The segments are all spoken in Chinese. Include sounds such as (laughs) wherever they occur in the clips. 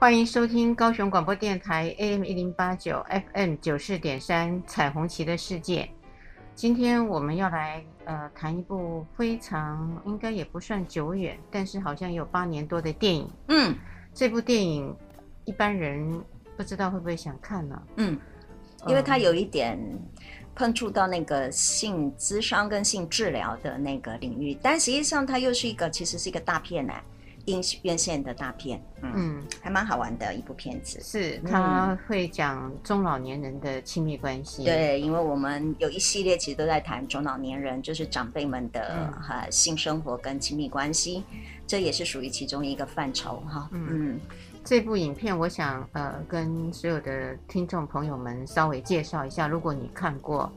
欢迎收听高雄广播电台 AM 一零八九 FM 九四点三彩虹旗的世界。今天我们要来呃谈一部非常应该也不算久远，但是好像有八年多的电影。嗯，这部电影一般人不知道会不会想看呢？嗯，因为它有一点。碰触到那个性咨商跟性治疗的那个领域，但实际上它又是一个，其实是一个大片呢，院院线的大片，嗯，嗯还蛮好玩的一部片子。是，他会讲中老年人的亲密关系。对，因为我们有一系列其实都在谈中老年人，就是长辈们的哈、嗯、性生活跟亲密关系，这也是属于其中一个范畴哈。嗯。嗯这部影片，我想呃跟所有的听众朋友们稍微介绍一下。如果你看过，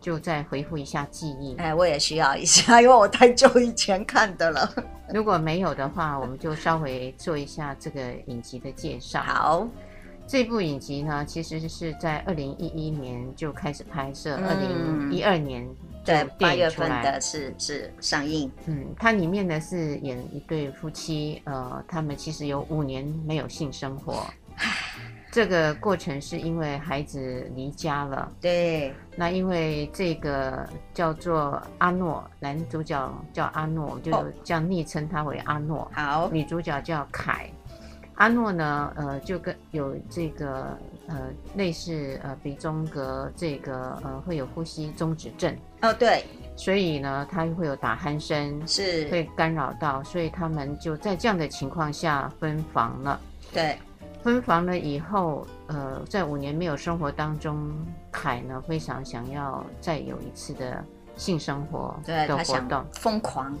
就再回复一下记忆。哎，我也需要一下，(laughs) 因为我太久以前看的了。(laughs) 如果没有的话，我们就稍微做一下这个影集的介绍。好，这部影集呢，其实是在二零一一年就开始拍摄，二零一二年。对，八月份的是是上映。嗯，它里面呢是演一对夫妻，呃，他们其实有五年没有性生活。这个过程是因为孩子离家了。对。那因为这个叫做阿诺，男主角叫阿诺，就叫昵称他为阿诺。好。女主角叫凯。阿诺呢，呃，就跟有这个呃类似呃鼻中隔这个呃会有呼吸中止症。哦，对，所以呢，他会有打鼾声，是会干扰到，所以他们就在这样的情况下分房了。对，分房了以后，呃，在五年没有生活当中，凯呢非常想要再有一次的性生活的活动，疯狂。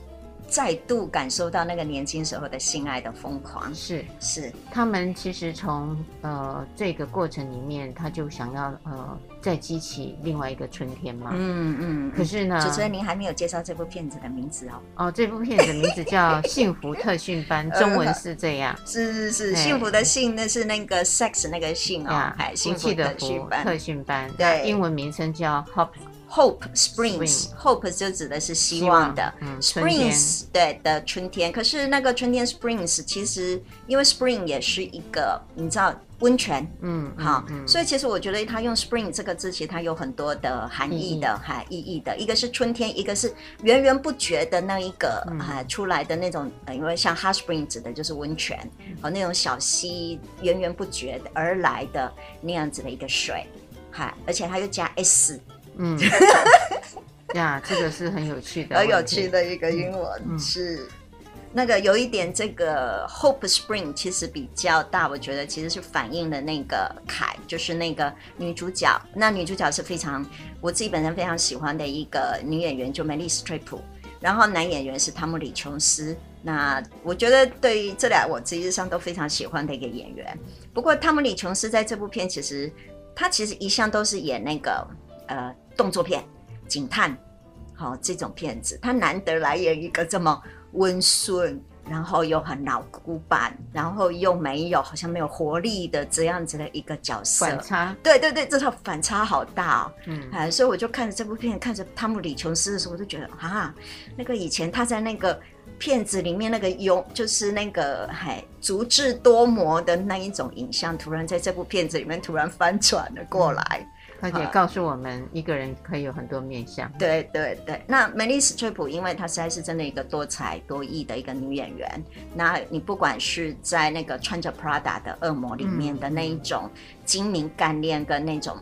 再度感受到那个年轻时候的性爱的疯狂，是。是，他们其实从呃这个过程里面，他就想要呃再激起另外一个春天嘛，嗯嗯。可是呢，主持人您还没有介绍这部片子的名字哦。哦，这部片子的名字叫《幸福特训班》，(laughs) 中文是这样。是是是，幸福的幸那是那个 sex 那个幸啊，还幸福的福特训班，对，英文名称叫 Hope。Hope Springs，Hope 就指的是希望的，Springs 对的春天。可是那个春天 Springs 其实因为 Spring 也是一个你知道温泉，嗯，好，所以其实我觉得它用 Spring 这个字，其实它有很多的含义的，哈，意义的。一个是春天，一个是源源不绝的那一个啊出来的那种，因为像 Hot Spring 指的就是温泉，和那种小溪源源不绝而来的那样子的一个水，哈，而且它又加 S。嗯，呀，这个是很有趣的，(laughs) 很有趣的一个英文、嗯、是那个有一点这个 Hope Spring 其实比较大，我觉得其实是反映了那个凯，就是那个女主角。那女主角是非常我自己本身非常喜欢的一个女演员，就梅丽史翠普。然后男演员是汤姆李琼斯。那我觉得对于这俩我实际上都非常喜欢的一个演员。不过汤姆李琼斯在这部片其实他其实一向都是演那个呃。动作片、警探，好、哦、这种片子，他难得来演一个这么温顺，然后又很老古板，然后又没有好像没有活力的这样子的一个角色。反差，对对对，这套反差好大哦。嗯，哎，所以我就看着这部片，看着汤姆李琼斯的时候，我就觉得啊，那个以前他在那个片子里面那个有，就是那个还足智多谋的那一种影像，突然在这部片子里面突然翻转了过来。嗯而且告诉我们，一个人可以有很多面相。对对对，那梅丽史翠普，因为她实在是真的一个多才多艺的一个女演员。那你不管是在那个穿着 Prada 的恶魔里面的那一种精明干练，跟那种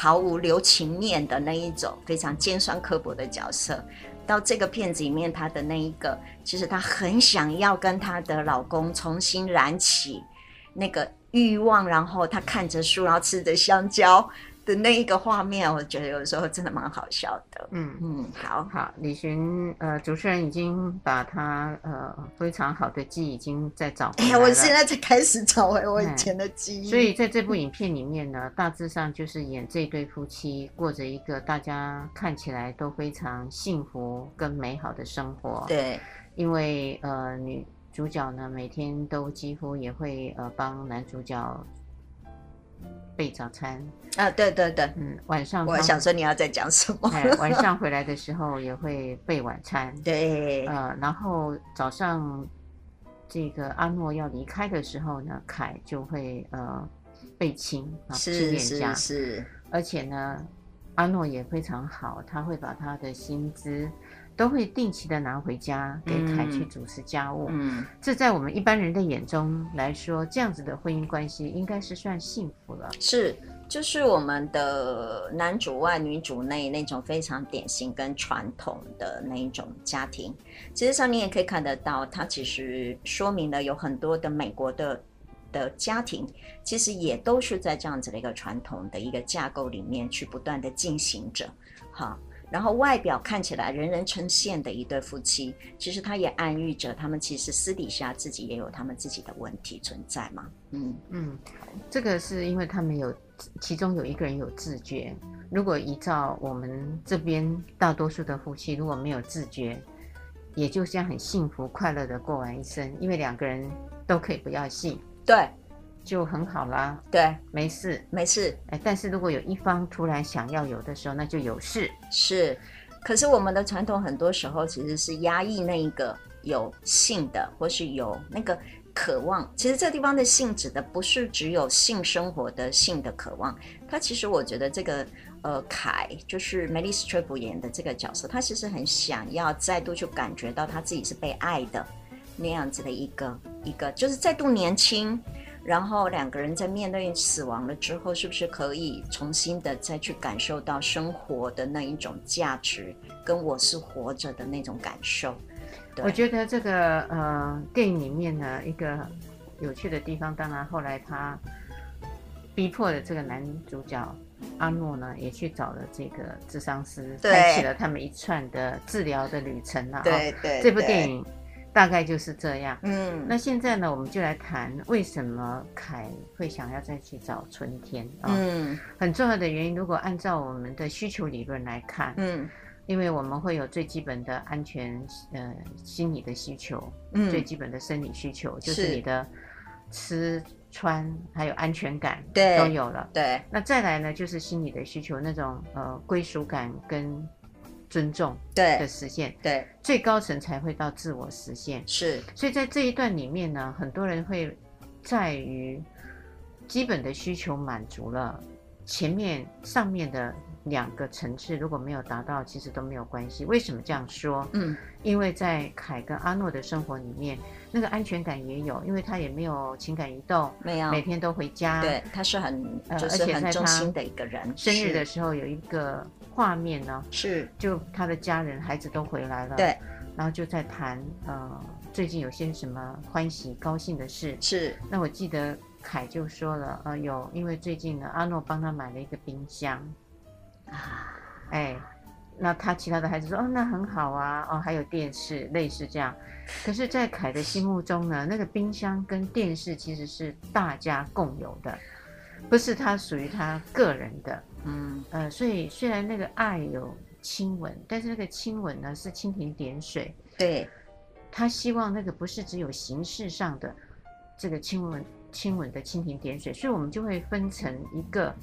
毫无留情面的那一种非常尖酸刻薄的角色，到这个片子里面，她的那一个，其实她很想要跟她的老公重新燃起那个欲望，然后她看着书，然后吃着香蕉。的那一个画面，我觉得有时候真的蛮好笑的。嗯嗯，好好，李寻呃，主持人已经把他呃非常好的记忆已经在找回来了。哎，我现在才开始找回我以前的记忆。所以在这部 (laughs) 影片里面呢，大致上就是演这对夫妻过着一个大家看起来都非常幸福跟美好的生活。对，因为呃女主角呢每天都几乎也会呃帮男主角。备早餐啊，对对对，嗯，晚上我想说你要再讲什么？哎，晚上回来的时候也会备晚餐，(laughs) 对，呃，然后早上这个阿诺要离开的时候呢，凯就会呃备亲啊，亲脸颊，是，而且呢，阿诺也非常好，他会把他的薪资。都会定期的拿回家给凯去主持家务。嗯，这在我们一般人的眼中来说，这样子的婚姻关系应该是算幸福了。是，就是我们的男主外女主内那种非常典型跟传统的那一种家庭。其实上你也可以看得到，它其实说明了有很多的美国的的家庭，其实也都是在这样子的一个传统的一个架构里面去不断的进行着。好。然后外表看起来人人称羡的一对夫妻，其实他也暗喻着他们其实私底下自己也有他们自己的问题存在嘛。嗯嗯，这个是因为他们有其中有一个人有自觉。如果依照我们这边大多数的夫妻如果没有自觉，也就这样很幸福快乐的过完一生，因为两个人都可以不要性。对。就很好啦，对，没事，没事。哎，但是如果有一方突然想要有的时候，那就有事。是，可是我们的传统很多时候其实是压抑那一个有性的，或是有那个渴望。其实这地方的性指的不是只有性生活的性的渴望，他其实我觉得这个呃凯就是梅丽史翠普演的这个角色，他其实很想要再度去感觉到他自己是被爱的那样子的一个一个，就是再度年轻。然后两个人在面对死亡了之后，是不是可以重新的再去感受到生活的那一种价值，跟我是活着的那种感受？对。我觉得这个呃电影里面呢一个有趣的地方，当然后来他逼迫的这个男主角阿诺呢，也去找了这个智商师，开启了他们一串的治疗的旅程了。对对，这部电影。大概就是这样。嗯，那现在呢，我们就来谈为什么凯会想要再去找春天啊？嗯，很重要的原因，如果按照我们的需求理论来看，嗯，因为我们会有最基本的安全呃心理的需求，嗯，最基本的生理需求就是你的吃穿还有安全感，对，都有了。对，那再来呢，就是心理的需求，那种呃归属感跟。尊重对的实现，对，对最高层才会到自我实现。是，所以在这一段里面呢，很多人会在于基本的需求满足了，前面上面的两个层次如果没有达到，其实都没有关系。为什么这样说？嗯，因为在凯跟阿诺的生活里面，那个安全感也有，因为他也没有情感移动，没有，每天都回家。对，他是很，就是很忠心的一个人。生日的时候有一个。画面呢是，就他的家人孩子都回来了，对，然后就在谈呃最近有些什么欢喜高兴的事，是。那我记得凯就说了，呃有，因为最近呢阿诺帮他买了一个冰箱，啊，哎，那他其他的孩子说哦那很好啊，哦还有电视类似这样，可是，在凯的心目中呢，那个冰箱跟电视其实是大家共有的，不是他属于他个人的。嗯呃，所以虽然那个爱有亲吻，但是那个亲吻呢是蜻蜓点水。对，他希望那个不是只有形式上的这个亲吻，亲吻的蜻蜓点水。所以我们就会分成一个，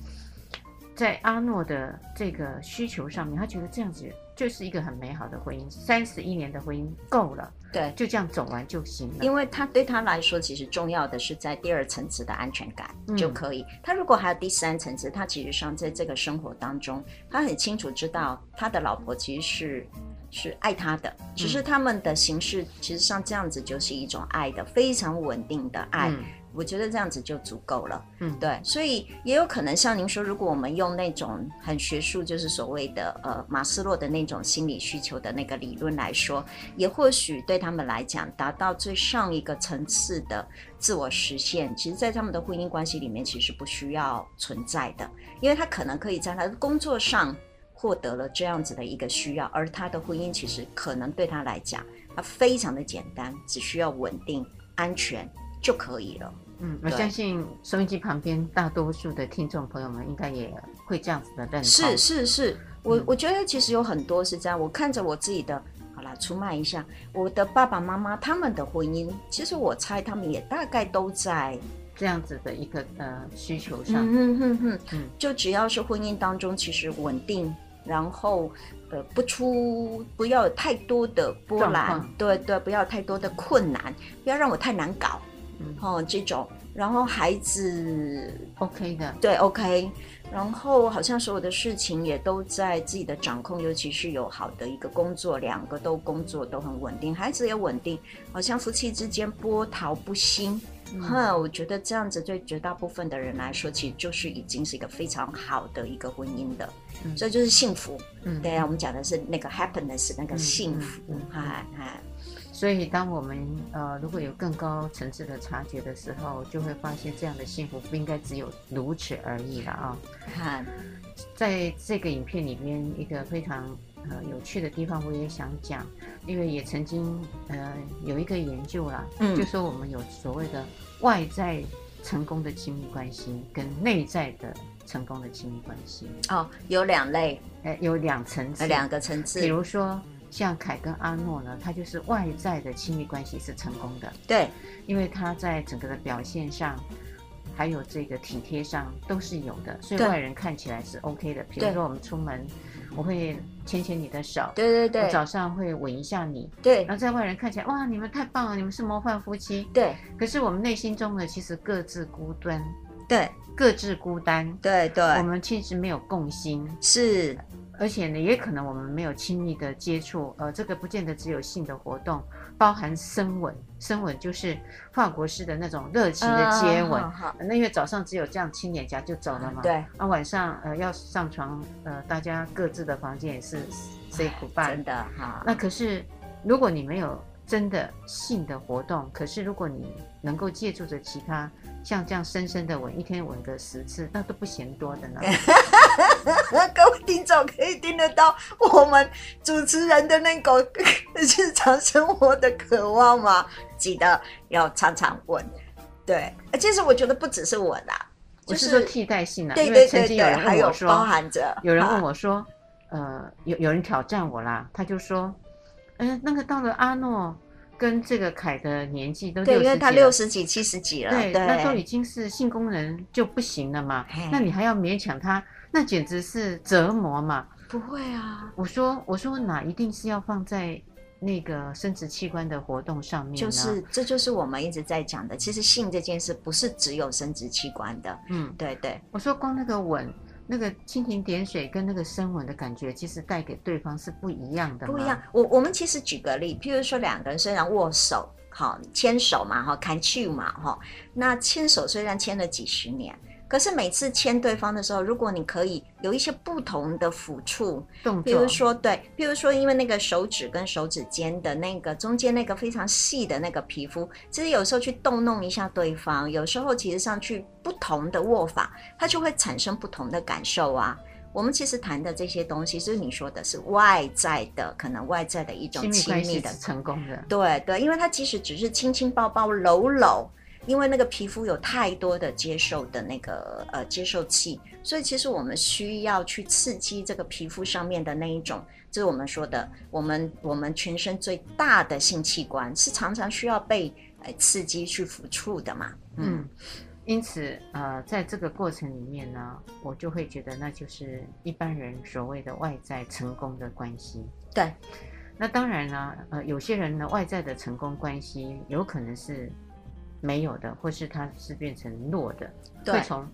在阿诺的这个需求上面，他觉得这样子就是一个很美好的婚姻，三十一年的婚姻够了。对，就这样走完就行了。因为他对他来说，其实重要的是在第二层次的安全感就可以。嗯、他如果还有第三层次，他其实上在这个生活当中，他很清楚知道他的老婆其实是是爱他的，只是他们的形式其实像这样子就是一种爱的非常稳定的爱。嗯我觉得这样子就足够了。嗯，对，所以也有可能像您说，如果我们用那种很学术，就是所谓的呃马斯洛的那种心理需求的那个理论来说，也或许对他们来讲，达到最上一个层次的自我实现，其实在他们的婚姻关系里面，其实不需要存在的，因为他可能可以在他的工作上。获得了这样子的一个需要，而他的婚姻其实可能对他来讲，他非常的简单，只需要稳定、安全就可以了。嗯，我相信收音机旁边大多数的听众朋友们应该也会这样子的认同。是是是，我我觉得其实有很多是这样。我看着我自己的，好啦，出卖一下我的爸爸妈妈他们的婚姻，其实我猜他们也大概都在这样子的一个呃需求上。嗯哼哼哼，就只要是婚姻当中，其实稳定。然后，呃，不出不要有太多的波澜，对对，不要太多的困难，不要让我太难搞，嗯，哦，这种，然后孩子 OK 的，对 OK，然后好像所有的事情也都在自己的掌控，尤其是有好的一个工作，两个都工作都很稳定，孩子也稳定，好像夫妻之间波涛不兴。哼、嗯，我觉得这样子对绝大部分的人来说，其实就是已经是一个非常好的一个婚姻的，嗯、所以就是幸福。嗯，对啊，我们讲的是那个 happiness，那个幸福。嗨、嗯、嗨、嗯嗯，所以当我们呃如果有更高层次的察觉的时候，就会发现这样的幸福不应该只有如此而已了啊。看，在这个影片里面，一个非常。呃，有趣的地方我也想讲，因为也曾经呃有一个研究啦，嗯，就说我们有所谓的外在成功的亲密关系跟内在的成功的亲密关系。哦，有两类，呃，有两层次，两个层次。比如说像凯跟阿诺呢，他就是外在的亲密关系是成功的，对，因为他在整个的表现上，还有这个体贴上都是有的，所以外人看起来是 OK 的。比如说我们出门。我会牵牵你的手，对对对，我早上会吻一下你，对。然后在外人看起来，哇，你们太棒了，你们是模范夫妻，对。可是我们内心中呢，其实各自孤单，对，各自孤单，对对。我们其实没有共心，是。而且呢，也可能我们没有亲密的接触，呃，这个不见得只有性的活动，包含深吻，深吻就是法国式的那种热情的接吻。那、啊、因为早上只有这样亲脸颊就走了嘛，对。啊，晚上呃要上床，呃，大家各自的房间也是 say goodbye。真的哈。那可是如果你没有真的性的活动，可是如果你能够借助着其他。像这样深深的吻，一天吻个十次，那都不嫌多的呢。(laughs) (laughs) 各位听众可以听得到我们主持人的那个 (laughs) 日常生活的渴望吗？记得要常常问。对，其实我觉得不只是我啦，就是、我是说替代性的。对对对对，曾经有包含着有人问我说，呃，有有人挑战我啦，他就说，嗯、呃，那个到了阿诺。跟这个凯的年纪都对，因为他六十几、七十几了，对，那都已经是性功能就不行了嘛。那你还要勉强他，那简直是折磨嘛。不会啊，我说我说哪一定是要放在那个生殖器官的活动上面？就是这就是我们一直在讲的，其实性这件事不是只有生殖器官的。嗯，对对。我说光那个吻。那个蜻蜓点水跟那个深吻的感觉，其实带给对方是不一样的。不一样，我我们其实举个例，譬如说两个人虽然握手，好牵手嘛，哈，看去嘛，哈，那牵手虽然牵了几十年。可是每次牵对方的时候，如果你可以有一些不同的抚触动作，比如说对，比如说因为那个手指跟手指间的那个中间那个非常细的那个皮肤，其实有时候去动弄一下对方，有时候其实上去不同的握法，它就会产生不同的感受啊。我们其实谈的这些东西，就是你说的是外在的，可能外在的一种亲密的成功的，对对，因为它即使只是亲亲抱抱搂搂。因为那个皮肤有太多的接受的那个呃接受器，所以其实我们需要去刺激这个皮肤上面的那一种，就是我们说的，我们我们全身最大的性器官是常常需要被呃刺激去抚触的嘛。嗯，嗯，因此呃，在这个过程里面呢，我就会觉得那就是一般人所谓的外在成功的关系。对，那当然呢，呃，有些人呢外在的成功关系有可能是。没有的，或是他是变成弱的，会从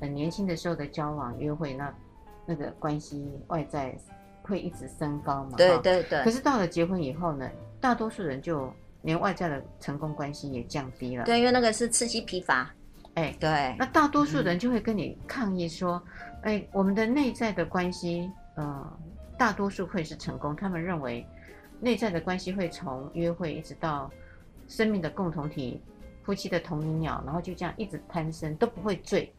很年轻的时候的交往约会，那那个关系外在会一直升高嘛？对对对。可是到了结婚以后呢，大多数人就连外在的成功关系也降低了。对，因为那个是刺激疲乏。哎，对。那大多数人就会跟你抗议说：“嗯、哎，我们的内在的关系，呃，大多数会是成功。他们认为内在的关系会从约会一直到生命的共同体、夫妻的同林鸟，然后就这样一直攀升，都不会坠。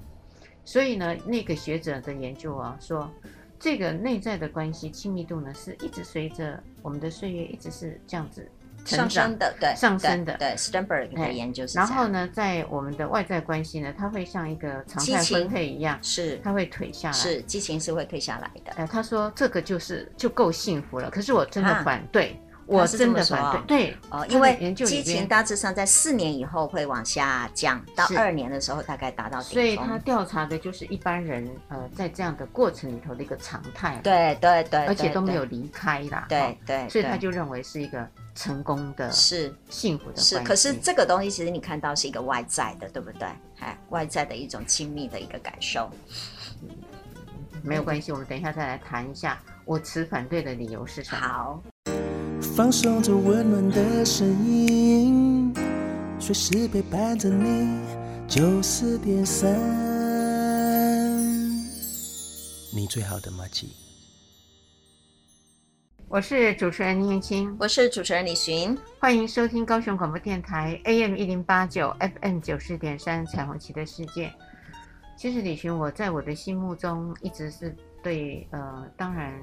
所以呢，那个学者的研究啊，说这个内在的关系亲密度呢，是一直随着我们的岁月一直是这样子。”上升的，对，上升的，对，Sternberg 的研究是。然后呢，在我们的外在关系呢，它会像一个常态分配一样，是，它会退下来，是，激情是会退下来的。呃，他说这个就是就够幸福了，可是我真的反对。啊我真的反对，对哦，因为激情大致上在四年以后会往下降，到二年的时候大概达到。所以他调查的就是一般人呃在这样的过程里头的一个常态，对对对，而且都没有离开啦，对对，所以他就认为是一个成功的，是幸福的，是。可是这个东西其实你看到是一个外在的，对不对？哎，外在的一种亲密的一个感受，没有关系，我们等一下再来谈一下我持反对的理由是什么。好。放松着温暖的声音，随时陪伴着你。九四点三，你最好的马吉。我是主持人林燕青，我是主持人李寻，欢迎收听高雄广播电台 AM 一零八九 FM 九四点三彩虹旗的世界。其实李寻，我在我的心目中一直是。对，呃，当然，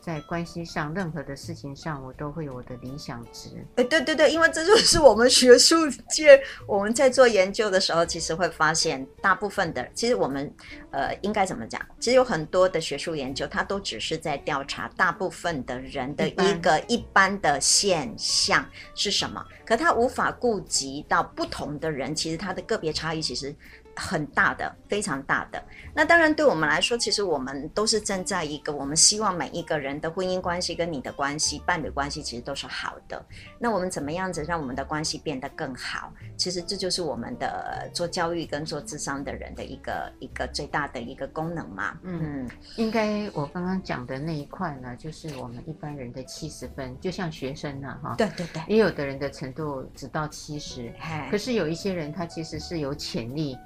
在关系上，任何的事情上，我都会有我的理想值。哎，对对对，因为这就是我们学术界我们在做研究的时候，其实会发现，大部分的，其实我们，呃，应该怎么讲？其实有很多的学术研究，它都只是在调查大部分的人的一个一般的现象是什么，可它无法顾及到不同的人，其实它的个别差异其实。很大的，非常大的。那当然，对我们来说，其实我们都是站在一个我们希望每一个人的婚姻关系跟你的关系、伴侣关系，其实都是好的。那我们怎么样子让我们的关系变得更好？其实这就是我们的做教育跟做智商的人的一个一个最大的一个功能嘛。嗯，应该我刚刚讲的那一块呢，就是我们一般人的七十分，就像学生呢，哈，对对对，也有的人的程度只到七十，可是有一些人他其实是有潜力。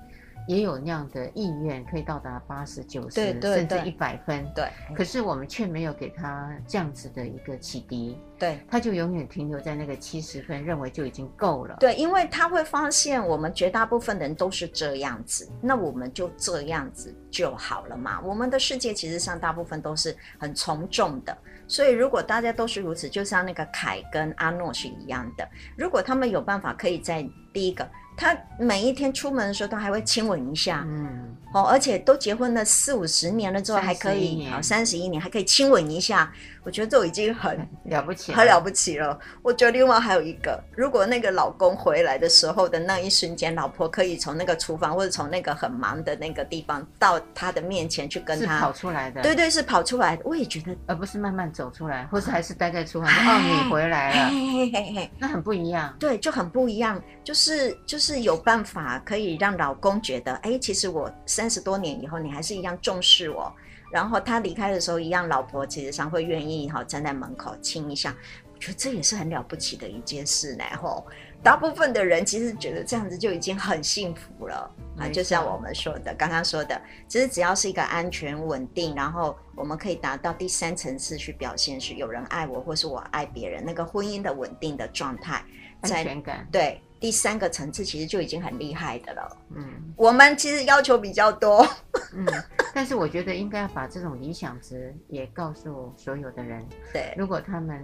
也有那样的意愿，可以到达八十九十，甚至一百分。对，可是我们却没有给他这样子的一个启迪。对，他就永远停留在那个七十分，认为就已经够了。对，因为他会发现我们绝大部分人都是这样子，那我们就这样子就好了嘛。我们的世界其实上大部分都是很从众的，所以如果大家都是如此，就像那个凯跟阿诺是一样的，如果他们有办法可以在第一个。他每一天出门的时候都还会亲吻一下，嗯，哦，而且都结婚了四五十年了之后还可以，好三十一年还可以亲吻一下，我觉得这已经很了不起，很了不起了。我觉得另外还有一个，如果那个老公回来的时候的那一瞬间，老婆可以从那个厨房或者从那个很忙的那个地方到他的面前去跟他跑出来的，对对，是跑出来的。我也觉得，而不是慢慢走出来，或是还是待在厨房。(laughs) 哦，你回来了，嘿嘿嘿，那很不一样。对，就很不一样，就是就是有办法可以让老公觉得，哎，其实我三十多年以后，你还是一样重视我。然后他离开的时候，一样，老婆其实上会愿意哈站在门口亲一下，我觉得这也是很了不起的一件事呢。吼，大部分的人其实觉得这样子就已经很幸福了啊，就像我们说的，刚刚说的，其实只要是一个安全稳定，然后我们可以达到第三层次去表现，是有人爱我，或是我爱别人，那个婚姻的稳定的状态，安全感，对。第三个层次其实就已经很厉害的了。嗯，我们其实要求比较多。嗯，但是我觉得应该要把这种理想值也告诉所有的人。对，如果他们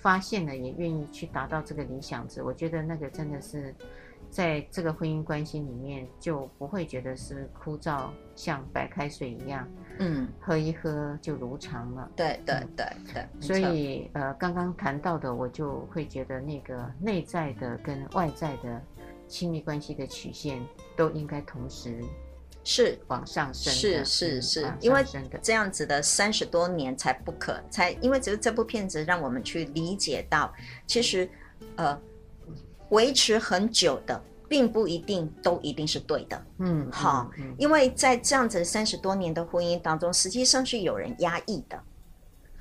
发现了，也愿意去达到这个理想值，我觉得那个真的是。在这个婚姻关系里面，就不会觉得是枯燥，像白开水一样，嗯，喝一喝就如常了。对对对对。所以呃，刚刚谈到的，我就会觉得那个内在的跟外在的亲密关系的曲线都应该同时是往上升。是是是，因为这样子的三十多年才不可，才因为只有这部片子让我们去理解到，其实呃。维持很久的，并不一定都一定是对的。嗯，好，嗯，因为在这样子三十多年的婚姻当中，实际上是有人压抑的，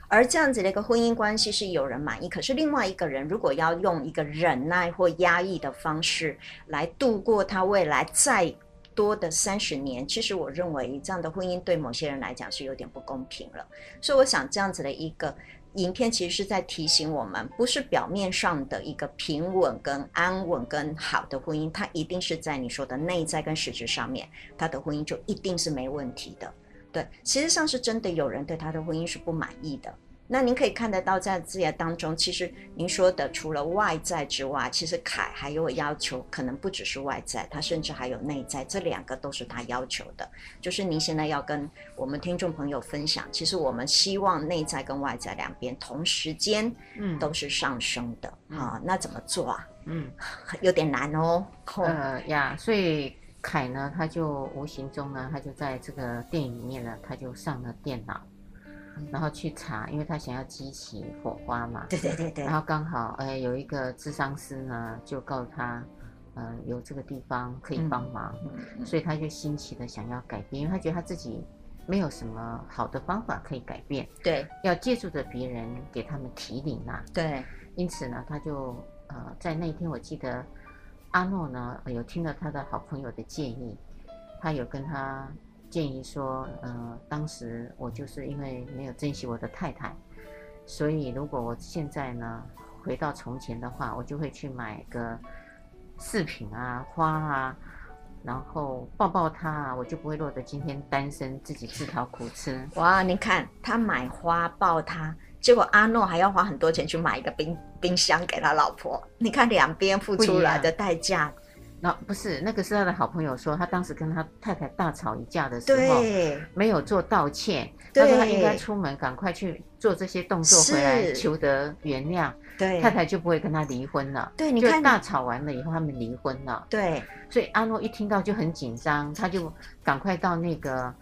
而这样子的一个婚姻关系是有人满意，可是另外一个人如果要用一个忍耐或压抑的方式来度过他未来再多的三十年，其实我认为这样的婚姻对某些人来讲是有点不公平了。所以我想这样子的一个影片其实是在提醒我们，不是表面上的一个平稳跟安稳跟好的婚姻，它一定是在你说的内在跟实质上面，他的婚姻就一定是没问题的。对，实际上是真的有人对他的婚姻是不满意的。那您可以看得到，在字眼当中，其实您说的除了外在之外，其实凯还有要求，可能不只是外在，他甚至还有内在，这两个都是他要求的。就是您现在要跟我们听众朋友分享，其实我们希望内在跟外在两边同时间，嗯，都是上升的啊。那怎么做啊？嗯，(laughs) 有点难哦。呃呀，所以凯呢，他就无形中呢，他就在这个电影里面呢，他就上了电脑。然后去查，因为他想要激起火花嘛。对对对对。然后刚好，哎，有一个智商师呢，就告诉他，呃，有这个地方可以帮忙，嗯、所以他就新奇的想要改变，因为他觉得他自己没有什么好的方法可以改变。对。要借助着别人给他们提领啊。对。因此呢，他就呃，在那天我记得阿诺呢有听了他的好朋友的建议，他有跟他。建议说，呃，当时我就是因为没有珍惜我的太太，所以如果我现在呢回到从前的话，我就会去买个饰品啊、花啊，然后抱抱她啊，我就不会落得今天单身，自己自讨苦吃。哇，你看他买花抱她，结果阿诺还要花很多钱去买一个冰冰箱给他老婆，你看两边付出来的代价。那不是，那个是他的好朋友说，他当时跟他太太大吵一架的时候，对，没有做道歉，他说他应该出门赶快去做这些动作回来求得原谅，对，太太就不会跟他离婚了。对，你看大吵完了以后，他们离婚了。对，所以阿诺一听到就很紧张，他就赶快到那个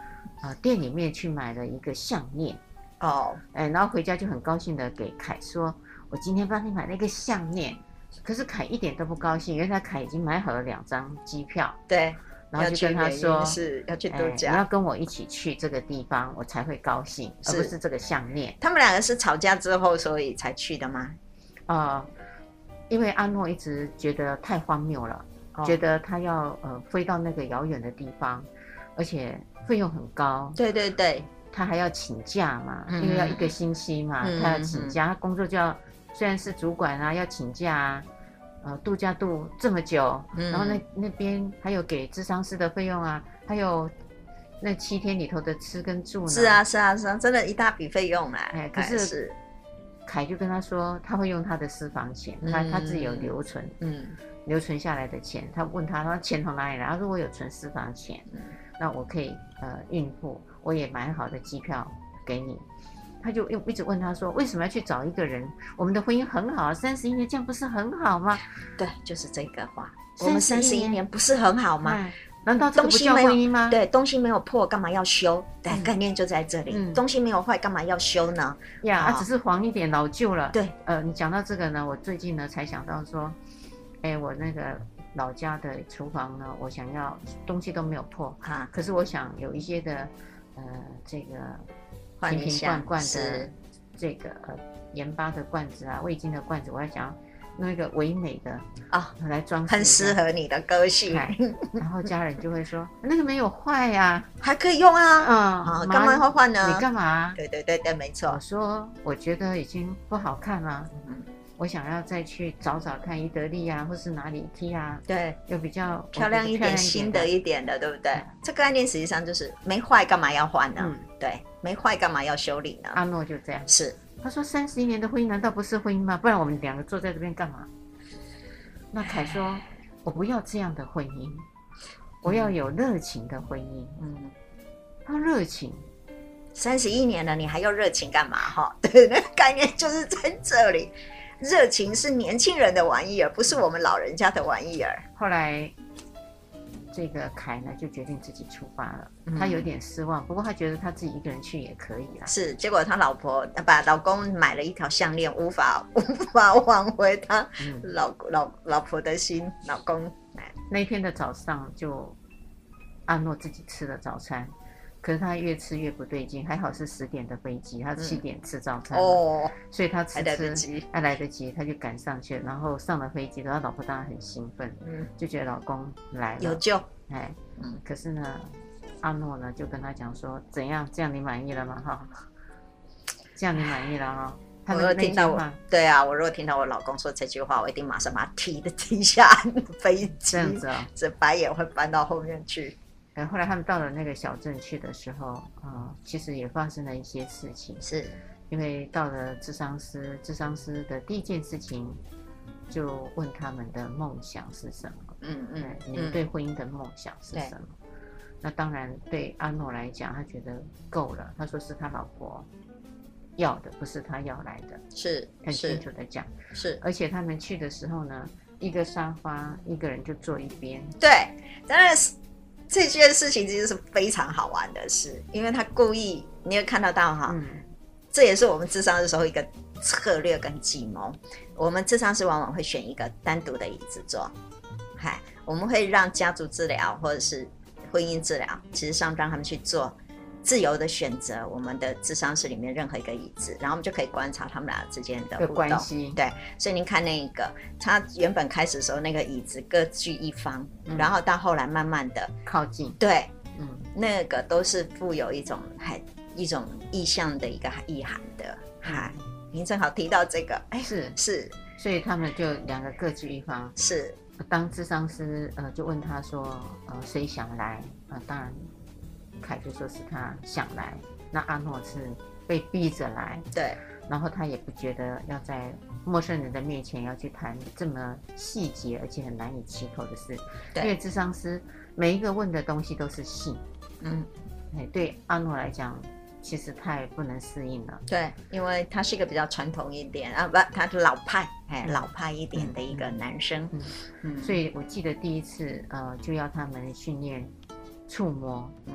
呃店里面去买了一个项链。哦，哎，然后回家就很高兴的给凯说：“我今天帮你买了一个项链。”可是凯一点都不高兴，因为他凯已经买好了两张机票，对，然后就跟他说是要去度假，你要跟我一起去这个地方，我才会高兴，而不是这个项链。他们两个是吵架之后所以才去的吗？呃，因为阿诺一直觉得太荒谬了，哦、觉得他要呃飞到那个遥远的地方，而且费用很高。对对对，他还要请假嘛，嗯、因为要一个星期嘛，嗯、他要请假，嗯、他工作就要。虽然是主管啊，要请假啊，呃，度假度这么久，嗯、然后那那边还有给智商师的费用啊，还有那七天里头的吃跟住呢。是啊，是啊，是啊，真的一大笔费用啊。哎，可是，凯就跟他说，他会用他的私房钱，嗯、他他自己有留存，嗯，留存下来的钱。他问他，他说钱从哪里来？他说我有存私房钱，嗯、那我可以呃应付，我也买好的机票给你。他就又一直问他说：“为什么要去找一个人？我们的婚姻很好，三十一年这样不是很好吗？”对，就是这个话。我们三十一年不是很好吗？难道这个不叫婚姻吗？对，东西没有破，干嘛要修？对，概念就在这里。嗯、东西没有坏，干嘛要修呢？呀，它只是黄一点、老旧了。对，呃，你讲到这个呢，我最近呢才想到说，哎，我那个老家的厨房呢，我想要东西都没有破哈，可是我想有一些的，呃，这个。瓶瓶罐罐的这个呃盐巴的罐子啊，味精的罐子，我还想要弄一个唯美的啊来装饰，很适合你的个性。然后家人就会说那个没有坏呀，(laughs) 还可以用啊。嗯，好，干嘛要换呢？你干嘛？对对对对，没错。我说我觉得已经不好看了，嗯，我想要再去找找看伊德利啊，或是哪里 T 啊，对，有比较漂亮一点、新的一点的，对不对？这个概念实际上就是没坏，干嘛要换呢？对。没坏，干嘛要修理呢？阿诺就这样，是他说三十一年的婚姻难道不是婚姻吗？不然我们两个坐在这边干嘛？那凯说，我不要这样的婚姻，我要有热情的婚姻。嗯，他热情，三十一年了，你还要热情干嘛？哈，(laughs) 对，那个概念就是在这里，热情是年轻人的玩意儿，不是我们老人家的玩意儿。后来。这个凯呢，就决定自己出发了。他有点失望，不过他觉得他自己一个人去也可以了。是，结果他老婆把老公买了一条项链，无法无法挽回他老、嗯、老老婆的心。老公，那天的早上就阿诺自己吃了早餐，可是他越吃越不对劲，还好是十点的飞机，他七点吃早餐，哦，所以他吃吃还来得及，还来得及，他就赶上去了。然后上了飞机，他老婆当然很兴奋，嗯，就觉得老公来了，有救，哎，嗯，可是呢，阿诺呢就跟他讲说，怎样？这样你满意了吗？哈，这样你满意了哈？他如果听到我，对啊，我如果听到我老公说这句话，我一定马上把他踢的踢下 (laughs) 飞机，这样子啊，这白眼会翻到后面去。然后后来他们到了那个小镇去的时候，啊、呃，其实也发生了一些事情。是，因为到了智商师，智商师的第一件事情就问他们的梦想是什么？嗯嗯，你们对婚姻的梦想是什么？嗯、那当然对阿诺来讲，他觉得够了。他说是他老婆要的，不是他要来的，是很清楚的讲。是，而且他们去的时候呢，一个沙发一个人就坐一边。对，当然是。这件事情其实是非常好玩的事，因为他故意，你会看得到哈，嗯、这也是我们智商的时候一个策略跟计谋。我们智商是往往会选一个单独的椅子坐，嗨，我们会让家族治疗或者是婚姻治疗，其实上让他们去做。自由的选择我们的智商室里面任何一个椅子，然后我们就可以观察他们俩之间的关系。对，所以您看那一个，他原本开始的时候那个椅子各据一方，嗯、然后到后来慢慢的靠近。对，嗯，那个都是富有一种还一种意向的一个意涵的。嗨、嗯，您正好提到这个，哎，是是，所以他们就两个各据一方。是，当智商师呃就问他说，呃谁想来啊、呃？当然。凯就说是他想来，那阿诺是被逼着来，对，然后他也不觉得要在陌生人的面前要去谈这么细节而且很难以启口的事，对，因为智商师每一个问的东西都是性，嗯，哎，对阿诺来讲，其实太不能适应了，对，因为他是一个比较传统一点啊，不，他是老派，哎，老派一点的一个男生，嗯，嗯，所以我记得第一次呃就要他们训练触摸，嗯。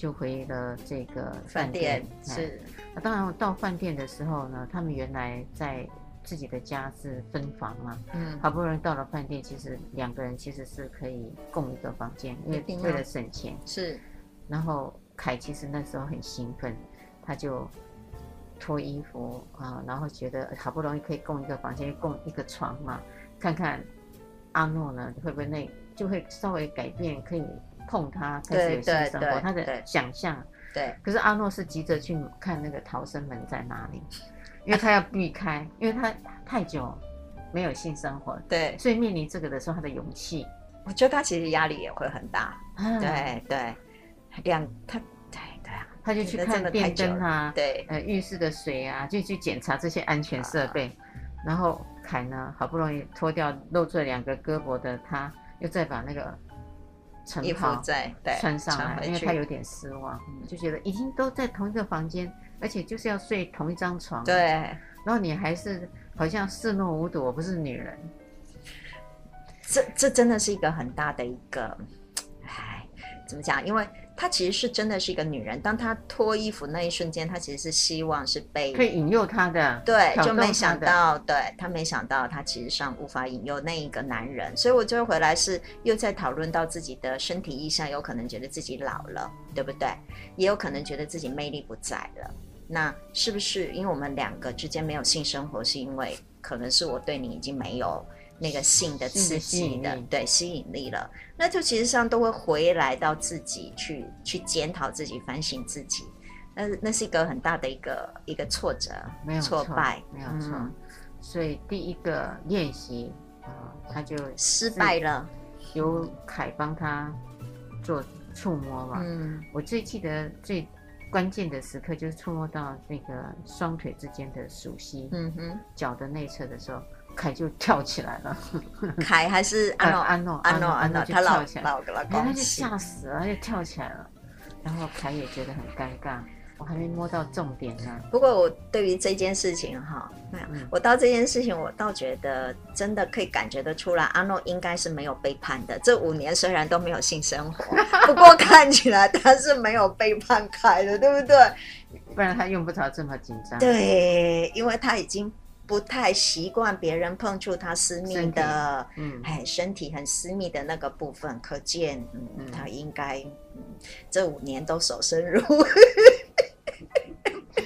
就回了这个饭店，是。那当然到饭店的时候呢，他们原来在自己的家是分房嘛，嗯，好不容易到了饭店，其实两个人其实是可以共一个房间，因为为了省钱。是。然后凯其实那时候很兴奋，他就脱衣服啊，然后觉得好不容易可以共一个房间，共一个床嘛，看看阿诺呢会不会那就会稍微改变，可以。碰他开始有性生活，他的想象。对，可是阿诺是急着去看那个逃生门在哪里，因为他要避开，因为他太久没有性生活。对，所以面临这个的时候，他的勇气，我觉得他其实压力也会很大。对对，两他对对啊，他就去看电灯啊，对，呃，浴室的水啊，就去检查这些安全设备。然后凯呢，好不容易脱掉露出了两个胳膊的他，又再把那个。衣服在穿上来，因为他有点失望，就觉得已经都在同一个房间，而且就是要睡同一张床。对，然后你还是好像视若无睹，我不是女人。这这真的是一个很大的一个，哎，怎么讲？因为。她其实是真的是一个女人，当她脱衣服那一瞬间，她其实是希望是被可以引诱她的，对，就没想到，对，她没想到，她其实上无法引诱那一个男人，所以我最后回来是又在讨论到自己的身体意向，有可能觉得自己老了，对不对？也有可能觉得自己魅力不在了，那是不是因为我们两个之间没有性生活，是因为可能是我对你已经没有。那个性的刺激的，对吸引力了，那就其实上都会回来到自己去去检讨自己、反省自己，那那是一个很大的一个一个挫折，没有挫败，没有错。嗯、所以第一个练习啊，他就失败了，由凯帮他做触摸嘛。嗯，我最记得最关键的时刻就是触摸到那个双腿之间的熟悉，嗯哼，脚的内侧的时候。凯就跳起来了，(laughs) 凯还是阿诺阿诺阿诺阿诺，他老老他就吓死了，他就跳起来了，然后凯也觉得很尴尬，我还没摸到重点呢。不过我对于这件事情哈，没有，我到这件事情，我倒觉得真的可以感觉得出来，阿诺应该是没有背叛的。这五年虽然都没有性生活，(laughs) 不过看起来他是没有背叛凯的，对不对？不然他用不着这么紧张。对，因为他已经。不太习惯别人碰触他私密的，嗯，哎，身体很私密的那个部分，可见，嗯，嗯。他应该、嗯、这五年都守身如。玉。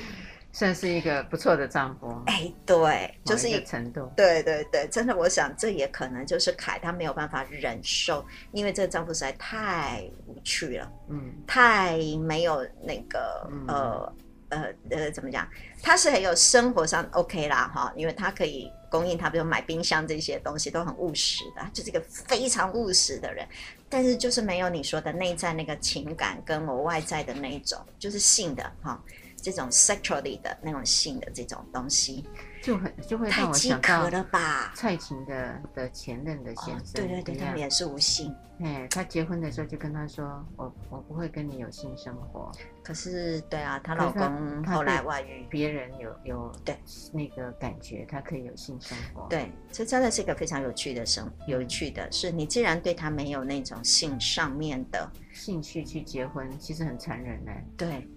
(laughs) 算是一个不错的丈夫，哎，对，就是一个程度，对对对，真的，我想这也可能就是凯他没有办法忍受，因为这个丈夫实在太无趣了，嗯，太没有那个、嗯、呃呃呃怎么讲，他是很有生活上 OK 啦哈，因为他可以供应他，比如买冰箱这些东西都很务实的，就是一个非常务实的人，但是就是没有你说的内在那个情感跟我外在的那一种，就是性的哈。这种 sexually 的那种性的这种东西，就很就会让我想到了吧？蔡琴的的前任的先生，哦、对对对，他们也是无性。哎，他结婚的时候就跟他说：“我我不会跟你有性生活。”可是，对啊，她老公后来外遇，别人有有对那个感觉，他可以有性生活。对，这真的是一个非常有趣的生，有趣的是，你既然对他没有那种性上面的兴趣去结婚，其实很残忍呢。对。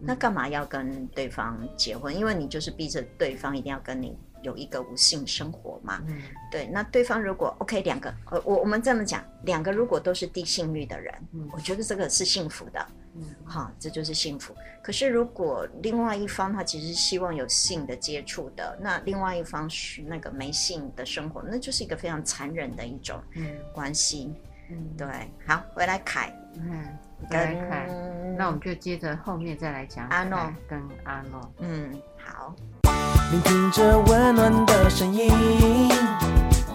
那干嘛要跟对方结婚？因为你就是逼着对方一定要跟你有一个无性生活嘛。嗯，对。那对方如果 OK，两个，呃，我我们这么讲，两个如果都是低性欲的人，嗯，我觉得这个是幸福的。嗯，好，这就是幸福。可是如果另外一方他其实希望有性的接触的，那另外一方是那个没性的生活，那就是一个非常残忍的一种关系。嗯嗯，对，好，回来凯，嗯，回来凯，那我们就接着后面再来讲阿诺跟阿诺，嗯，好。聆听着温暖的声音，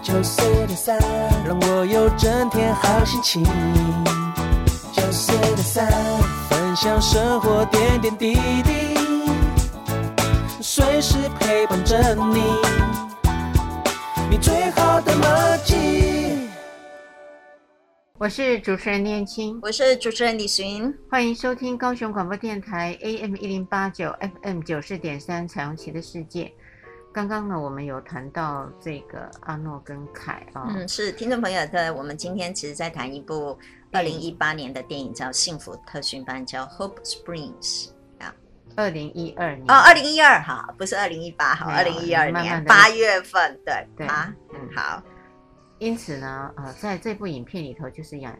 九四点三，让我有整天好心情。九四点三，分享生活点点滴滴，随时陪伴着你，你最好的默契。我是主持人念青，我是主持人李寻，欢迎收听高雄广播电台 AM 一零八九 FM 九四点三彩虹旗的世界。刚刚呢，我们有谈到这个阿诺跟凯啊，哦、嗯，是听众朋友在我们今天其实在谈一部二零一八年的电影，叫《幸福特训班》，叫 Hope Springs 啊，二零一二年哦，二零一二哈，不是二零一八哈，二零一二年八月份，对对啊，嗯，好。因此呢，呃，在这部影片里头，就是讲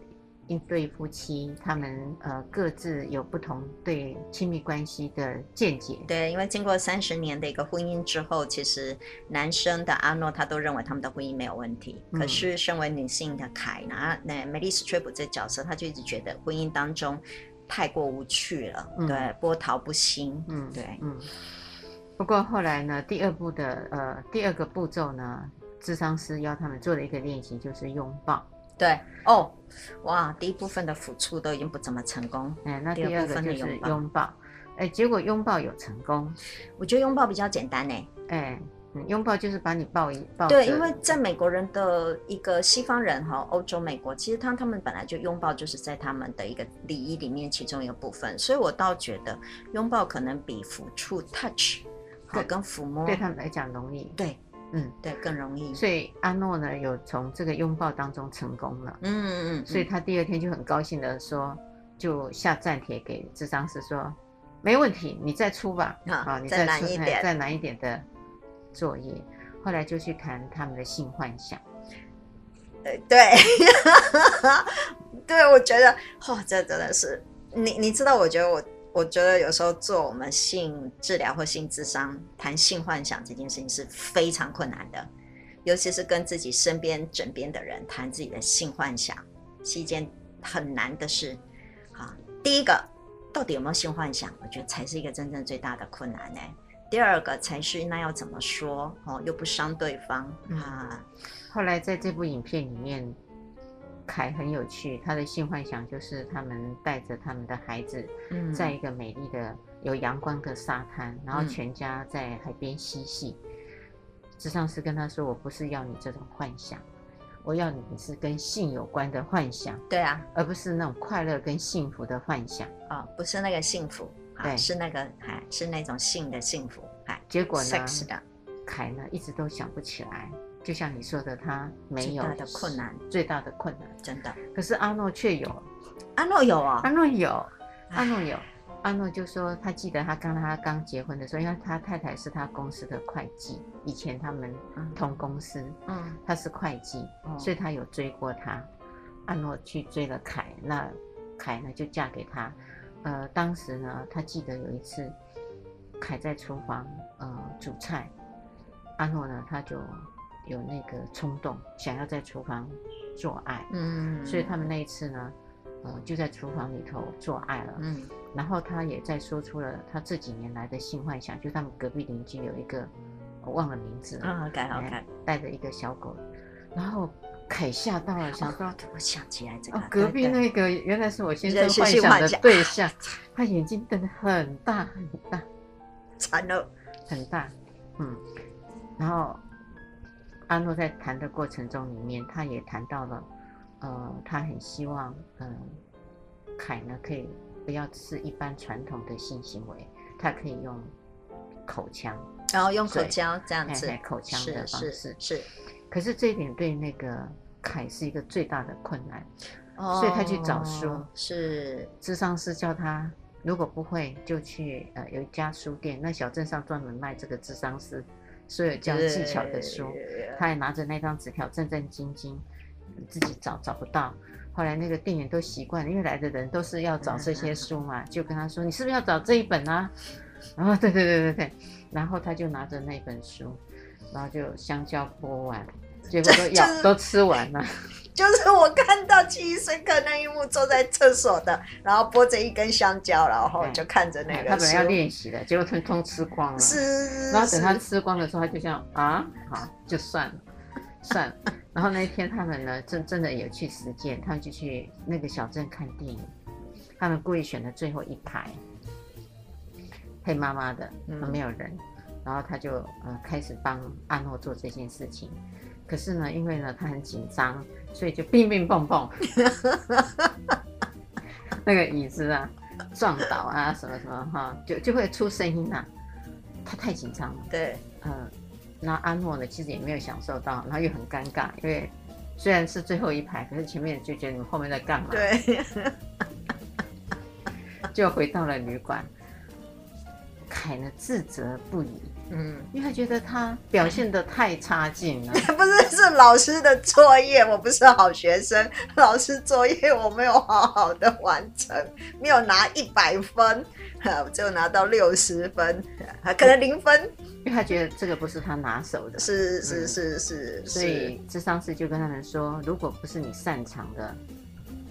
一对夫妻，他们呃各自有不同对亲密关系的见解。对，因为经过三十年的一个婚姻之后，其实男生的阿诺他都认为他们的婚姻没有问题，嗯、可是身为女性的凯呢，那梅丽史翠普这角色，他就一直觉得婚姻当中太过无趣了，嗯、对，波涛不兴，嗯，对，嗯。不过后来呢，第二部的呃第二个步骤呢。咨商师要他们做的一个练习就是拥抱。对哦，哇，第一部分的抚触都已经不怎么成功，哎，那第二个就是拥抱，哎，结果拥抱有成功。我觉得拥抱比较简单呢，哎，拥抱就是把你抱一抱。对，因为在美国人的一个西方人哈，欧洲、美国，其实他他们本来就拥抱就是在他们的一个礼仪里面其中一个部分，所以我倒觉得拥抱可能比抚触 touch 好跟抚摸对他们来讲容易。对。嗯，对，更容易。所以阿诺呢，有从这个拥抱当中成功了。嗯嗯嗯。所以他第二天就很高兴的说，就下站帖给智商师说，没问题，你再出吧。啊，你再难一点，再难一点的作业。后来就去谈他们的性幻想。对对，(laughs) 对，我觉得，哇，这真的是你，你知道，我觉得我。我觉得有时候做我们性治疗或性智商，谈性幻想这件事情是非常困难的，尤其是跟自己身边枕边的人谈自己的性幻想，是一件很难的事。啊，第一个，到底有没有性幻想？我觉得才是一个真正最大的困难呢。第二个才是那要怎么说哦，又不伤对方啊。后来在这部影片里面。凯很有趣，他的性幻想就是他们带着他们的孩子，在一个美丽的有阳光的沙滩，然后全家在海边嬉戏。智商师跟他说：“我不是要你这种幻想，我要你是跟性有关的幻想。”对啊，而不是那种快乐跟幸福的幻想啊、哦，不是那个幸福，对，是那个哎，是那种性的幸福哎。结果呢，Sex 的凯呢一直都想不起来。就像你说的，他没有最大的困难，最大的困难，真的。可是阿诺却有，阿诺有啊，阿诺有，阿诺有。阿诺就说他记得他刚他刚结婚的时候，因为他太太是他公司的会计，以前他们同公司，嗯，他是会计，嗯、所以他有追过他。阿诺去追了凯，那凯呢就嫁给他。呃，当时呢，他记得有一次，凯在厨房呃煮菜，阿诺呢他就有那个冲动，想要在厨房做爱，嗯，所以他们那一次呢，呃就在厨房里头做爱了，嗯，然后他也在说出了他这几年来的性幻想，就他们隔壁邻居有一个我忘了名字，啊，好看好看，带着一个小狗，然后。凯吓到了，想到、怎么想起来这个、哦、隔壁那个原来是我先生幻想的对象，他眼睛瞪得很大很大，惨了，很大，嗯，然后阿诺在谈的过程中里面，他也谈到了，呃，他很希望，嗯、呃，凯呢可以不要是一般传统的性行为，他可以用口腔，然后用口交这样子，口腔的方式是。是是可是这一点对那个凯是一个最大的困难，哦、所以他去找书，是咨商师叫他，如果不会就去呃有一家书店，那小镇上专门卖这个咨商师所有教技巧的书，他也拿着那张纸条战战兢兢，自己找找不到，后来那个店员都习惯了，因为来的人都是要找这些书嘛，嗯、就跟他说，你是不是要找这一本啊？然后对对对对对，然后他就拿着那本书。然后就香蕉剥完，结果都咬、就是、都吃完了。(laughs) 就是我看到记忆深刻那一幕，坐在厕所的，然后剥着一根香蕉，然后就看着那个。他本来要练习的，结果通通吃光了。是。然后等他吃光的时候，他就这样啊，好，就算了，算了。(laughs) 然后那一天他们呢，真真的有去实践，他们就去那个小镇看电影，他们故意选了最后一排，黑妈妈的，没有人。然后他就呃开始帮阿诺做这件事情，可是呢，因为呢他很紧张，所以就乒乒乓乓，那个椅子啊撞倒啊什么什么哈，就就会出声音呐、啊。他太紧张了。对，嗯、呃，那阿诺呢其实也没有享受到，然后又很尴尬，因为虽然是最后一排，可是前面就觉得你们后面在干嘛？对，就回到了旅馆。凯呢自责不已。嗯，因为他觉得他表现的太差劲了。(laughs) 不是，是老师的作业，我不是好学生。老师作业我没有好好的完成，没有拿一百分，(laughs) 只有拿到六十分，可能零分。因为他觉得这个不是他拿手的。是是是是，所以智商师就跟他们说，如果不是你擅长的，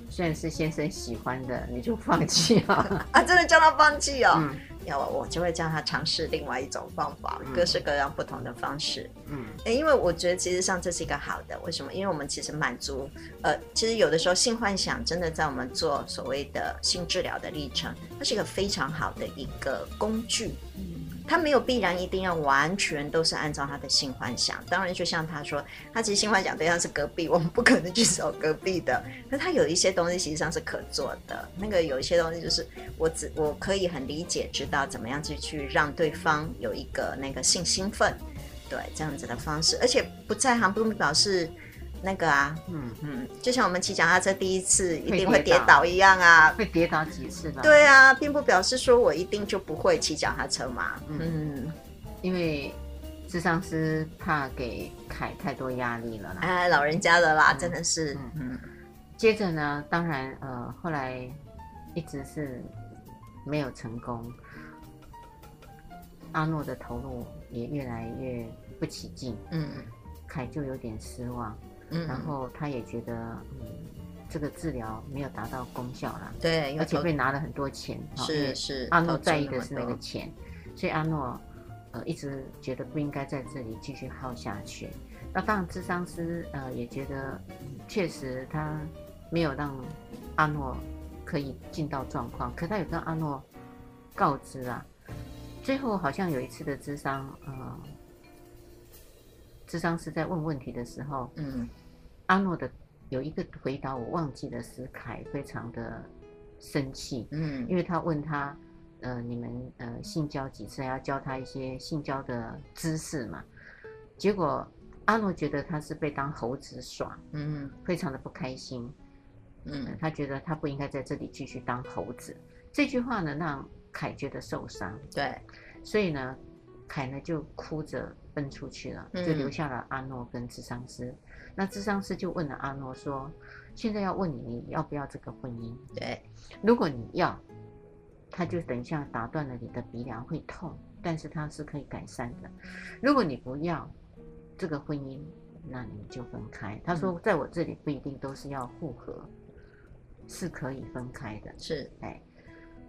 虽然是先生喜欢的，你就放弃了。(laughs) 啊，真的叫他放弃哦。嗯要我我就会叫他尝试另外一种方法，嗯、各式各样不同的方式。嗯，因为我觉得其实上这是一个好的，为什么？因为我们其实满足，呃，其实有的时候性幻想真的在我们做所谓的性治疗的历程，它是一个非常好的一个工具。嗯。他没有必然一定要完全都是按照他的性幻想，当然就像他说，他其实性幻想对象是隔壁，我们不可能去找隔壁的。那他有一些东西实际上是可做的，那个有一些东西就是我只我可以很理解，知道怎么样去去让对方有一个那个性兴奋，对这样子的方式，而且不在行不表示。那个啊，嗯嗯，就像我们骑脚踏车第一次一定会跌倒一样啊，会跌倒几次吧？对啊，并不表示说我一定就不会骑脚踏车嘛。嗯，嗯，因为智商师怕给凯太多压力了啦。哎，老人家的啦，嗯、真的是。嗯，嗯，接着呢，当然呃，后来一直是没有成功，阿诺的投入也越来越不起劲。嗯，凯就有点失望。嗯，然后他也觉得，嗯，这个治疗没有达到功效啦，对，而且被拿了很多钱，是是，阿诺在意的是那个钱，所以阿诺，呃，一直觉得不应该在这里继续耗下去。那当然，智商师呃也觉得，确实他没有让阿诺可以进到状况，可他有跟阿诺告知啊，最后好像有一次的智商，呃。咨商是在问问题的时候，嗯，阿诺的有一个回答我忘记了，使凯非常的生气，嗯，因为他问他，呃，你们呃性交几次，要教他一些性交的知识嘛，结果阿诺觉得他是被当猴子耍，嗯，非常的不开心，嗯，他觉得他不应该在这里继续当猴子，这句话呢，让凯觉得受伤。对，所以呢，凯呢就哭着奔出去了，就留下了阿诺跟智商师。嗯、那智商师就问了阿诺说：“现在要问你，你要不要这个婚姻？”对，如果你要，他就等一下打断了你的鼻梁，会痛，但是它是可以改善的。如果你不要这个婚姻，那你们就分开。他说，在我这里不一定都是要复合，是可以分开的。是，哎，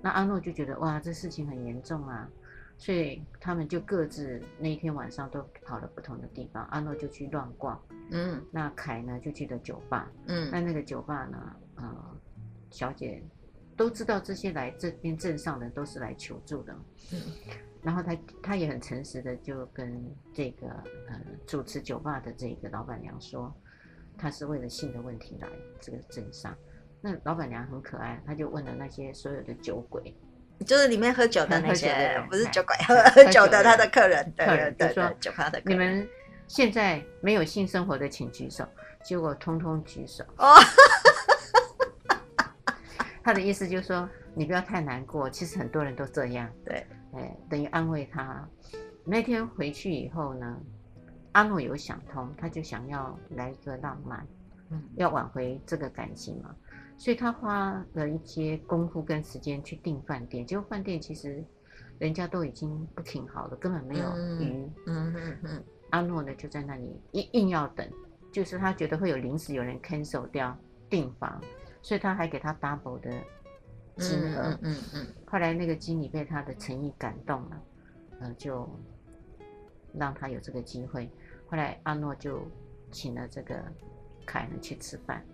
那阿诺就觉得哇，这事情很严重啊，所以他们就各自那一天晚上都跑了不同的地方。阿诺就去乱逛，嗯，那凯呢就去了酒吧，嗯，那那个酒吧呢，呃，小姐都知道这些来这边镇上的都是来求助的，嗯。然后他他也很诚实的就跟这个呃主持酒吧的这个老板娘说，他是为了性的问题来这个镇上。那老板娘很可爱，她就问了那些所有的酒鬼，就是里面喝酒的那些，不是酒鬼，喝 (laughs) 喝酒的他的客人，客人对，就说酒吧的客人，你们现在没有性生活的请举手，结果通通举手。哦，(laughs) 他的意思就是说，你不要太难过，其实很多人都这样。对。哎，等于安慰他。那天回去以后呢，阿诺有想通，他就想要来一个浪漫，嗯，要挽回这个感情嘛，所以他花了一些功夫跟时间去订饭店。结果饭店其实人家都已经 booking 好了，根本没有鱼。嗯嗯嗯。阿诺呢就在那里硬硬要等，就是他觉得会有临时有人 cancel 掉订房，所以他还给他 double 的。金额，嗯嗯嗯，后来那个经理被他的诚意感动了，呃，就让他有这个机会。后来阿诺就请了这个凯呢去吃饭，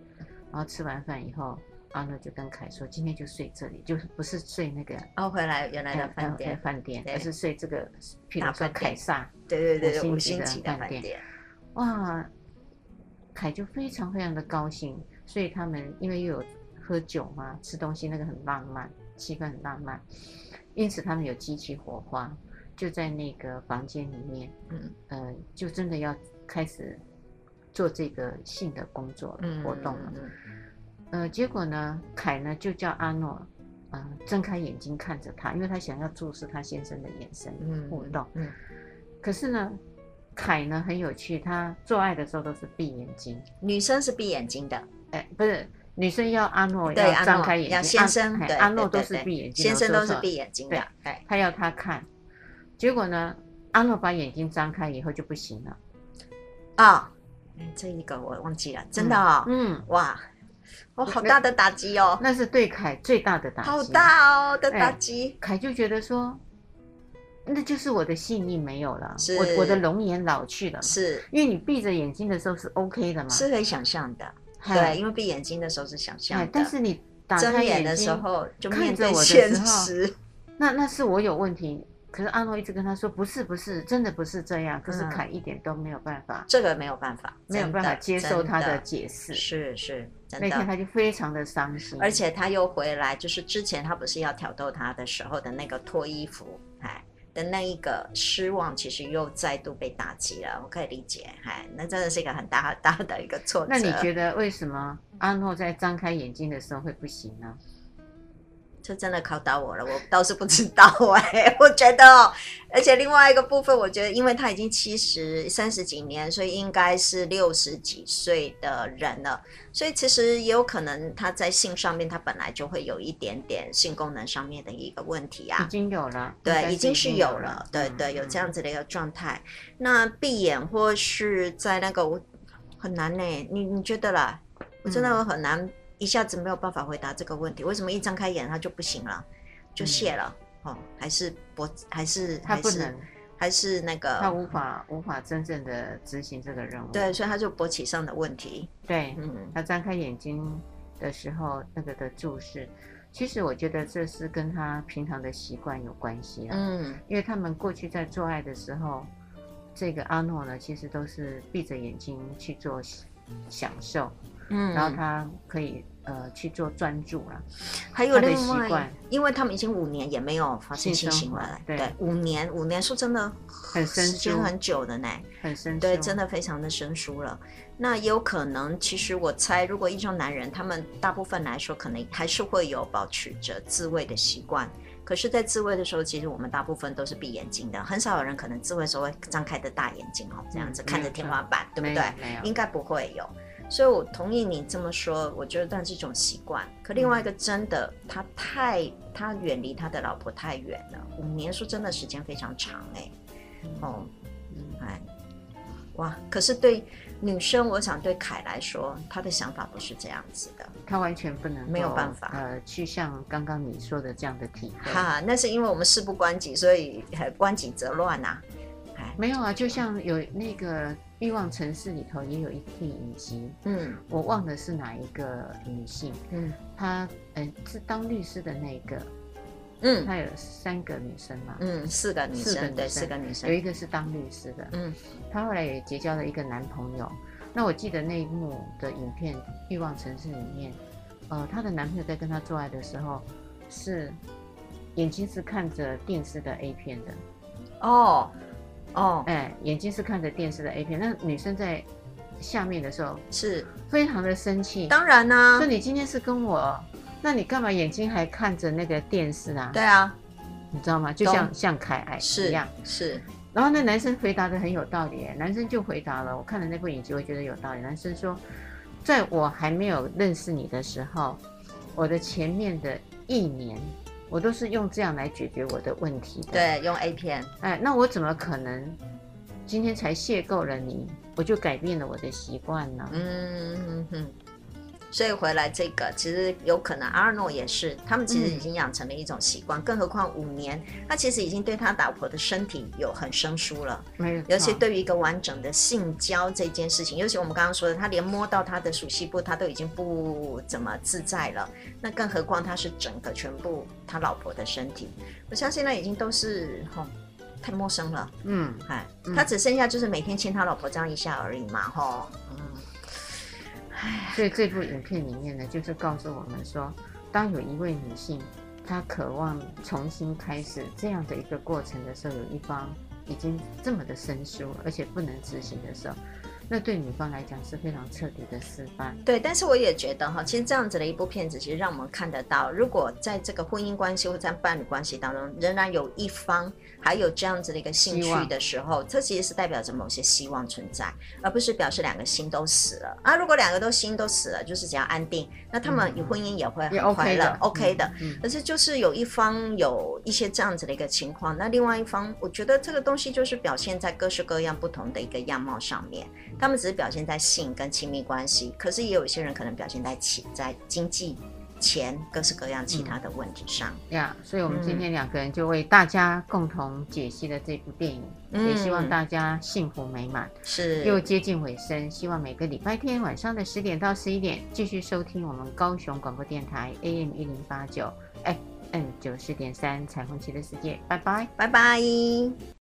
然后吃完饭以后，阿诺就跟凯说：“今天就睡这里，就是不是睡那个哦，回来原来的饭店，饭店，而是睡这个，譬如说凯撒，对对对，五星级的饭店。店哇，凯就非常非常的高兴，所以他们因为又有。喝酒嘛，吃东西那个很浪漫，气氛很浪漫，因此他们有激起火花，就在那个房间里面，嗯，呃，就真的要开始做这个性的工作活动了，嗯，呃，结果呢，凯呢就叫阿诺，呃，睁开眼睛看着他，因为他想要注视他先生的眼神互动，嗯，嗯，可是呢，凯呢很有趣，他做爱的时候都是闭眼睛，女生是闭眼睛的，哎，不是。女生要阿诺要张开眼睛，先生阿阿诺都是闭眼睛，先生都是闭眼睛的，对，他要他看，结果呢，阿诺把眼睛张开以后就不行了，啊，这一个我忘记了，真的哦，嗯，哇，我，好大的打击哦，那是对凯最大的打击，好大哦的打击，凯就觉得说，那就是我的性命没有了，是，我我的容颜老去了，是。因为你闭着眼睛的时候是 OK 的嘛，是可以想象的。对，因为闭眼睛的时候是想象的，但是你打开眼的时候就面对现实。(laughs) 那那是我有问题，可是阿诺一直跟他说不是不是，真的不是这样。可是凯一点都没有办法，这个没有办法，没有办法接受他的解释。是是，那天他就非常的伤心，而且他又回来，就是之前他不是要挑逗他的时候的那个脱衣服，哎。的那一个失望，其实又再度被打击了。我可以理解，嗨，那真的是一个很大很大的一个挫折。那你觉得为什么阿诺在张开眼睛的时候会不行呢？这真的考倒我了，我倒是不知道 (laughs) 哎。我觉得哦，而且另外一个部分，我觉得，因为他已经七十三十几年，所以应该是六十几岁的人了，所以其实也有可能他在性上面，他本来就会有一点点性功能上面的一个问题啊。已经有了，对，已经是有了，对对，有这样子的一个状态。嗯、那闭眼或是在那个很难呢？你你觉得啦？我真的很难。一下子没有办法回答这个问题，为什么一张开眼他就不行了，就谢了？嗯、哦，还是不还是他不能，还是那个他无法无法真正的执行这个任务。对，所以他就勃起上的问题。对，嗯，他张开眼睛的时候那个的注视，其实我觉得这是跟他平常的习惯有关系啊。嗯，因为他们过去在做爱的时候，这个阿诺呢，其实都是闭着眼睛去做享受。嗯，然后他可以呃去做专注了。还有另习惯，因为他们已经五年也没有发生性行为了，对，五年五年说真的很生疏，时间很久的呢，很生疏，对，真的非常的生疏了。那也有可能，其实我猜，如果一种男人，他们大部分来说，可能还是会有保持着自慰的习惯。可是，在自慰的时候，其实我们大部分都是闭眼睛的，很少有人可能自慰的时候会张开的大眼睛哦，这样子、嗯、看着天花板，对不对？应该不会有。所以我同意你这么说，我觉得但是一种习惯。可另外一个真的，他太他远离他的老婆太远了，五年说真的时间非常长哎，哦，哎，哇！可是对。女生，我想对凯来说，她的想法不是这样子的，她完全不能没有办法，呃，去像刚刚你说的这样的体会。哈，那是因为我们事不关己，所以关己则乱呐、啊。没有啊，就像有那个欲望城市里头也有一片影集，嗯，我忘了是哪一个女性，嗯，她嗯、呃、是当律师的那个。嗯，她有三个女生嘛？嗯，四个女生，四个女生，对，四个女生，有一个是当律师的。嗯，她后来也结交了一个男朋友。那我记得那一幕的影片《欲望城市》里面，呃，她的男朋友在跟她做爱的时候，是眼睛是看着电视的 A 片的。哦，哦，哎，眼睛是看着电视的 A 片。那女生在下面的时候是非常的生气。当然呢、啊，说你今天是跟我。那你干嘛眼睛还看着那个电视啊？对啊，你知道吗？就像像凯爱一样是。然后那男生回答的很有道理，男生就回答了。我看了那部影集，我觉得有道理。男生说，在我还没有认识你的时候，我的前面的一年，我都是用这样来解决我的问题的。对，用 A 片。哎，那我怎么可能今天才邂逅了你，我就改变了我的习惯呢？嗯哼哼。所以回来这个其实有可能，阿诺也是，他们其实已经养成了一种习惯，嗯、更何况五年，他其实已经对他老婆的身体有很生疏了。尤其对于一个完整的性交这件事情，尤其我们刚刚说的，他连摸到他的熟悉部，他都已经不怎么自在了。那更何况他是整个全部他老婆的身体，我相信那已经都是吼太陌生了。嗯，哎，他只剩下就是每天亲他老婆这样一下而已嘛，吼。所以这部影片里面呢，就是告诉我们说，当有一位女性她渴望重新开始这样的一个过程的时候，有一方已经这么的生疏，而且不能执行的时候。那对女方来讲是非常彻底的失败。对，但是我也觉得哈，其实这样子的一部片子，其实让我们看得到，如果在这个婚姻关系或在伴侣关系当中，仍然有一方还有这样子的一个兴趣的时候，这其实是代表着某些希望存在，而不是表示两个心都死了啊。如果两个都心都死了，就是只要安定，那他们婚姻也会很快乐，OK 的。可是就是有一方有一些这样子的一个情况，那另外一方，我觉得这个东西就是表现在各式各样不同的一个样貌上面。他们只是表现在性跟亲密关系，可是也有一些人可能表现在情、在经济、钱各式各样其他的问题上。呀、所以我们今天两个人就为大家共同解析了这部电影，嗯、也希望大家幸福美满。是，又接近尾声，希望每个礼拜天晚上的十点到十一点继续收听我们高雄广播电台 AM 一零八九 FM 九四点三彩虹旗的世界。拜拜，拜拜。